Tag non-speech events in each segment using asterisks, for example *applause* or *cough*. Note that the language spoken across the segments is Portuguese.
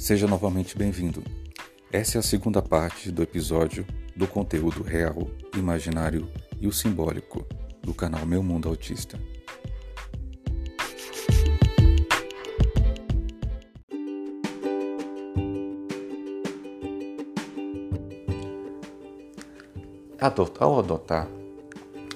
Seja novamente bem-vindo. Essa é a segunda parte do episódio do conteúdo real, imaginário e o simbólico do canal Meu Mundo Autista. Ao adotar,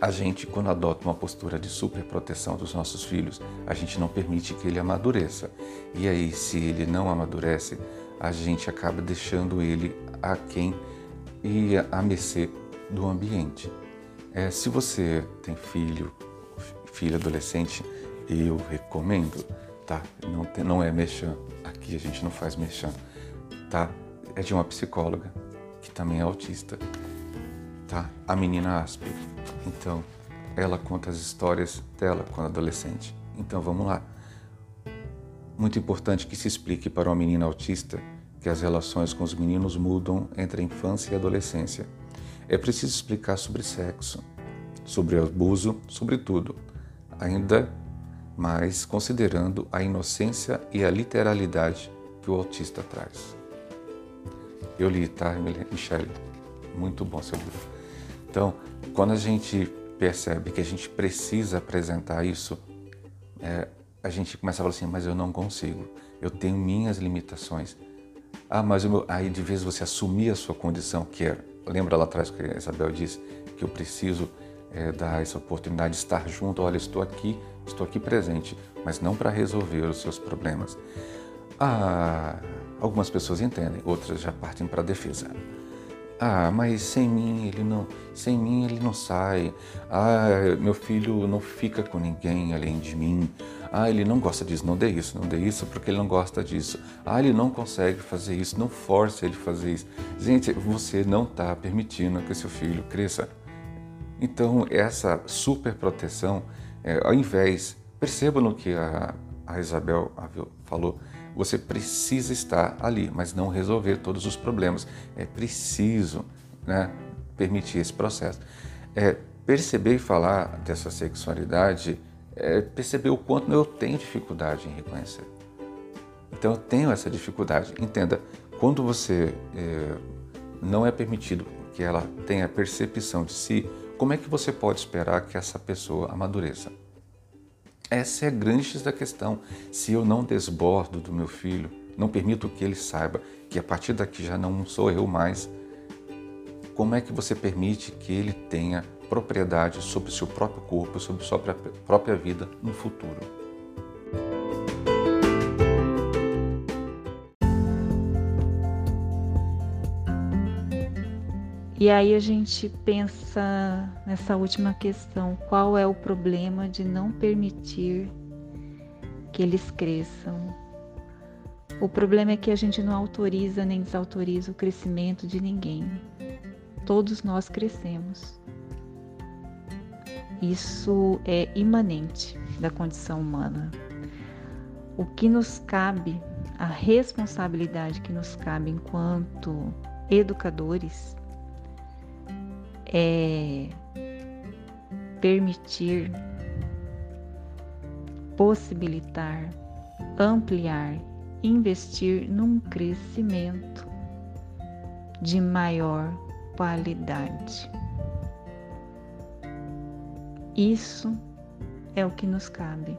a gente, quando adota uma postura de superproteção dos nossos filhos, a gente não permite que ele amadureça. E aí, se ele não amadurece, a gente acaba deixando ele a quem e a mercê do ambiente. É, se você tem filho, filho adolescente, eu recomendo, tá? Não, tem, não é mexã, aqui a gente não faz mexã, tá? É de uma psicóloga que também é autista, tá? A menina Asper. Então, ela conta as histórias dela quando adolescente. Então, vamos lá. Muito importante que se explique para uma menina autista que as relações com os meninos mudam entre a infância e a adolescência. É preciso explicar sobre sexo, sobre abuso, sobre tudo, ainda mais considerando a inocência e a literalidade que o autista traz. Eu li, tá, Michele? Muito bom seu livro. Então, quando a gente percebe que a gente precisa apresentar isso, é, a gente começa a falar assim, mas eu não consigo, eu tenho minhas limitações. Ah, mas meu... aí de vez você assumir a sua condição, que é, lembra lá atrás que a Isabel disse que eu preciso é, dar essa oportunidade de estar junto, olha, estou aqui, estou aqui presente, mas não para resolver os seus problemas. Ah, algumas pessoas entendem, outras já partem para a defesa. Ah, mas sem mim ele não, sem mim ele não sai. Ah, meu filho não fica com ninguém além de mim. Ah, ele não gosta disso, não dê isso, não dê isso porque ele não gosta disso. Ah, ele não consegue fazer isso, não force ele fazer isso. Gente, você não está permitindo que seu filho cresça. Então, essa super proteção, é, ao invés, perceba no que a, a Isabel falou, você precisa estar ali, mas não resolver todos os problemas. É preciso né, permitir esse processo. É, perceber e falar dessa sexualidade é perceber o quanto eu tenho dificuldade em reconhecer. Então eu tenho essa dificuldade. Entenda, quando você é, não é permitido que ela tenha percepção de si, como é que você pode esperar que essa pessoa amadureça? Essa é a grande da questão. Se eu não desbordo do meu filho, não permito que ele saiba que a partir daqui já não sou eu mais, como é que você permite que ele tenha propriedade sobre seu próprio corpo, sobre sua própria vida no futuro? E aí a gente pensa nessa última questão: qual é o problema de não permitir que eles cresçam? O problema é que a gente não autoriza nem desautoriza o crescimento de ninguém. Todos nós crescemos. Isso é imanente da condição humana. O que nos cabe, a responsabilidade que nos cabe enquanto educadores, é permitir, possibilitar, ampliar, investir num crescimento de maior qualidade. Isso é o que nos cabe.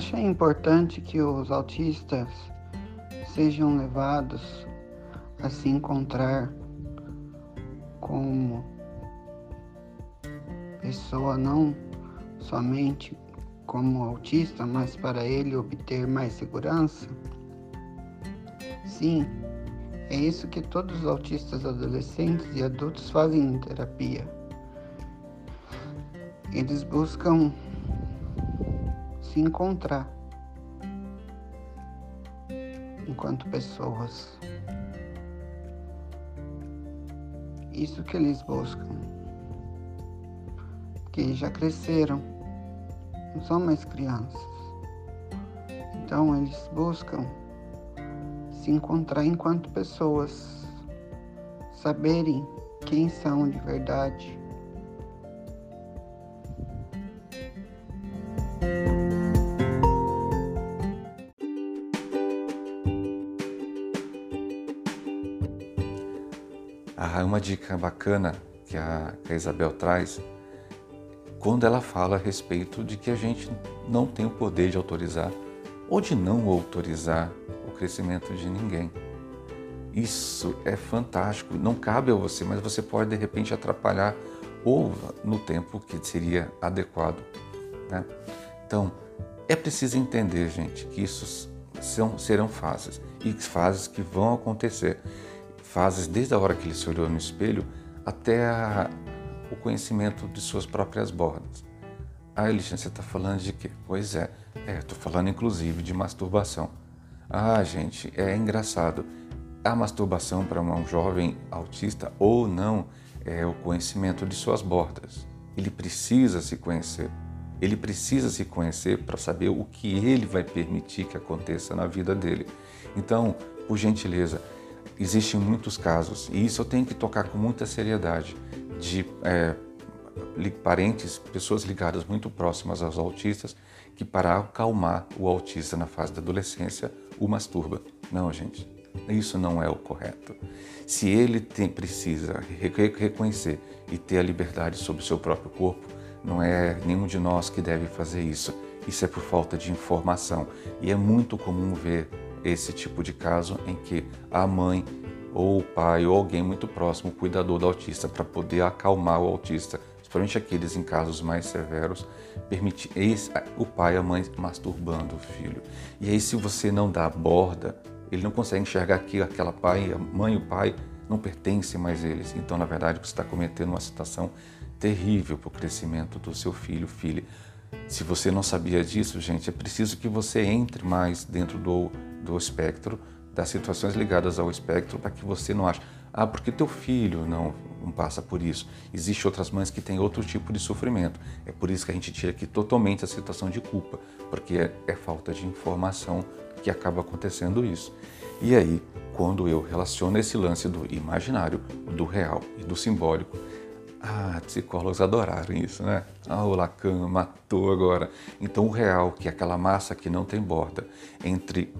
Acha importante que os autistas sejam levados a se encontrar como pessoa não somente como autista, mas para ele obter mais segurança? Sim, é isso que todos os autistas adolescentes e adultos fazem em terapia. Eles buscam se encontrar enquanto pessoas. Isso que eles buscam. Que já cresceram, não são mais crianças. Então eles buscam se encontrar enquanto pessoas, saberem quem são de verdade, uma dica bacana que a, que a Isabel traz, quando ela fala a respeito de que a gente não tem o poder de autorizar ou de não autorizar o crescimento de ninguém. Isso é fantástico, não cabe a você, mas você pode de repente atrapalhar ou no tempo que seria adequado. Né? Então, é preciso entender, gente, que isso são, serão fases e fases que vão acontecer. Fases desde a hora que ele se olhou no espelho até a, o conhecimento de suas próprias bordas. Ah, Elisha, você está falando de quê? Pois é, estou é, falando inclusive de masturbação. Ah, gente, é engraçado. A masturbação para um jovem autista ou não é o conhecimento de suas bordas. Ele precisa se conhecer. Ele precisa se conhecer para saber o que ele vai permitir que aconteça na vida dele. Então, por gentileza, existem muitos casos, e isso eu tenho que tocar com muita seriedade, de é, parentes, pessoas ligadas muito próximas aos autistas, que para acalmar o autista na fase da adolescência, o masturba. Não, gente, isso não é o correto. Se ele tem, precisa reconhecer e ter a liberdade sobre o seu próprio corpo, não é nenhum de nós que deve fazer isso. Isso é por falta de informação. E é muito comum ver esse tipo de caso em que a mãe ou o pai ou alguém muito próximo, o cuidador do autista, para poder acalmar o autista, principalmente aqueles em casos mais severos, permite o pai e a mãe masturbando o filho. E aí, se você não dá a borda, ele não consegue enxergar que aquela pai, a mãe e o pai não pertencem mais a eles. Então, na verdade, você está cometendo uma situação terrível para o crescimento do seu filho, filha. Se você não sabia disso, gente, é preciso que você entre mais dentro do, do espectro, das situações ligadas ao espectro, para que você não ache, ah, porque teu filho não, não passa por isso. Existem outras mães que têm outro tipo de sofrimento. É por isso que a gente tira aqui totalmente a situação de culpa, porque é, é falta de informação que acaba acontecendo isso. E aí, quando eu relaciono esse lance do imaginário, do real e do simbólico, ah, psicólogos adoraram isso, né? Ah, o Lacan matou agora. Então, o real, que é aquela massa que não tem borda, entre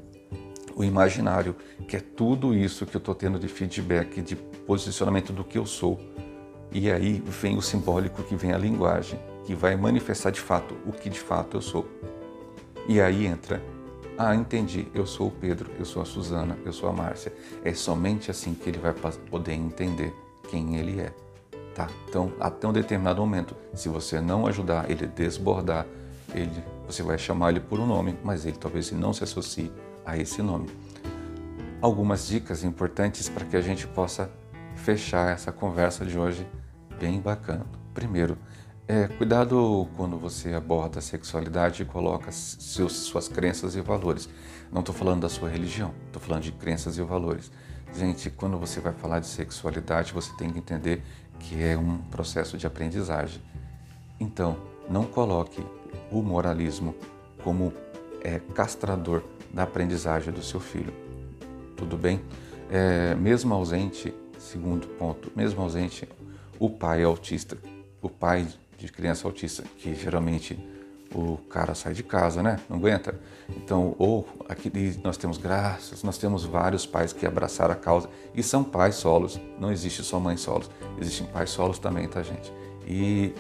o imaginário, que é tudo isso que eu estou tendo de feedback, de posicionamento do que eu sou, e aí vem o simbólico, que vem a linguagem, que vai manifestar de fato o que de fato eu sou. E aí entra ah, entendi, eu sou o Pedro, eu sou a Suzana, eu sou a Márcia. É somente assim que ele vai poder entender quem ele é. Tá? Então, até um determinado momento, se você não ajudar ele a desbordar, ele, você vai chamar ele por um nome, mas ele talvez não se associe a esse nome. Algumas dicas importantes para que a gente possa fechar essa conversa de hoje bem bacana. Primeiro, é, cuidado quando você aborda a sexualidade e coloca seus, suas crenças e valores. Não estou falando da sua religião, estou falando de crenças e valores. Gente, quando você vai falar de sexualidade, você tem que entender que é um processo de aprendizagem. Então, não coloque o moralismo como é, castrador da aprendizagem do seu filho. Tudo bem? É, mesmo ausente, segundo ponto, mesmo ausente, o pai é autista, o pai de criança autista, que geralmente o cara sai de casa, né? Não aguenta. Então, ou aqui nós temos graças, nós temos vários pais que abraçaram a causa e são pais solos. Não existe só mães solos, existem pais solos também, tá, gente? E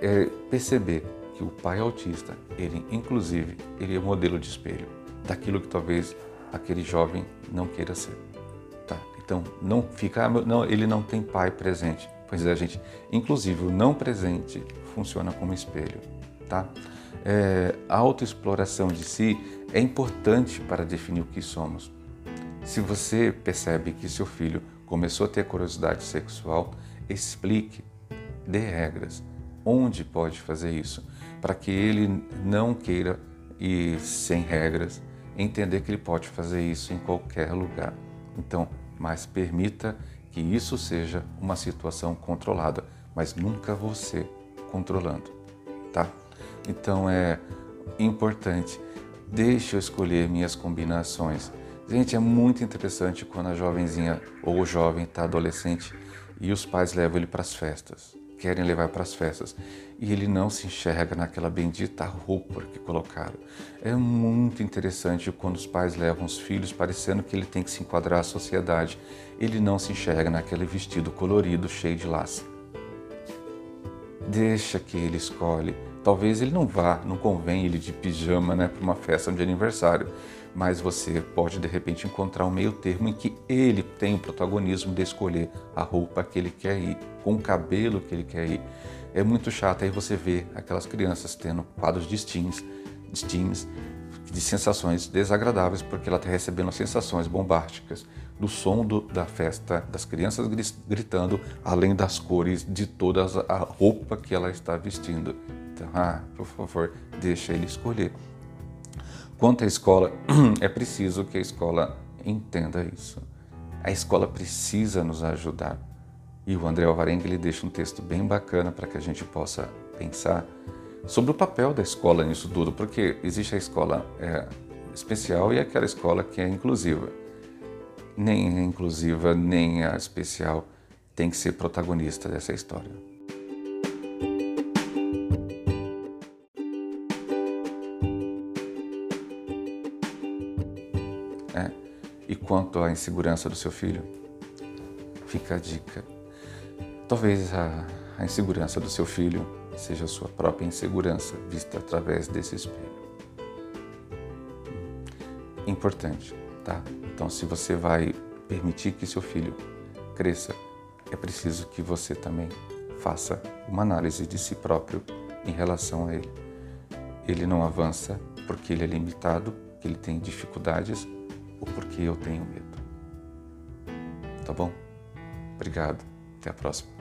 é, perceber que o pai autista, ele inclusive, ele é modelo de espelho daquilo que talvez aquele jovem não queira ser. Tá? Então, não fica, ah, não, ele não tem pai presente. Pois é, gente. Inclusive, o não presente funciona como espelho tá? É, a autoexploração de si é importante para definir o que somos. Se você percebe que seu filho começou a ter curiosidade sexual, explique, dê regras. Onde pode fazer isso? Para que ele não queira ir sem regras, entender que ele pode fazer isso em qualquer lugar. Então, mas permita que isso seja uma situação controlada, mas nunca você controlando, tá? Então é importante. Deixe eu escolher minhas combinações. Gente, é muito interessante quando a jovenzinha ou o jovem está adolescente e os pais levam ele para as festas. Querem levar para as festas e ele não se enxerga naquela bendita roupa que colocaram. É muito interessante quando os pais levam os filhos parecendo que ele tem que se enquadrar à sociedade. Ele não se enxerga naquele vestido colorido cheio de laço. Deixa que ele escolhe. Talvez ele não vá, não convém ele de pijama né, para uma festa de aniversário, mas você pode de repente encontrar um meio termo em que ele tem o protagonismo de escolher a roupa que ele quer ir, com o cabelo que ele quer ir. É muito chato aí você vê aquelas crianças tendo quadros de steams de sensações desagradáveis porque ela está recebendo sensações bombásticas do som do, da festa, das crianças gritando, além das cores de toda a roupa que ela está vestindo. Então, ah, por favor, deixa ele escolher. Quanto à escola, *clears throat* é preciso que a escola entenda isso. A escola precisa nos ajudar. E o André Alvarenga ele deixa um texto bem bacana para que a gente possa pensar sobre o papel da escola nisso tudo, porque existe a escola é, especial e aquela escola que é inclusiva. Nem a inclusiva, nem a especial tem que ser protagonista dessa história. É. E quanto à insegurança do seu filho, fica a dica. Talvez a, a insegurança do seu filho seja a sua própria insegurança vista através desse espelho. Importante, tá? Então, se você vai permitir que seu filho cresça, é preciso que você também faça uma análise de si próprio em relação a ele. Ele não avança porque ele é limitado, porque ele tem dificuldades ou porque eu tenho medo. Tá bom? Obrigado. Até a próxima.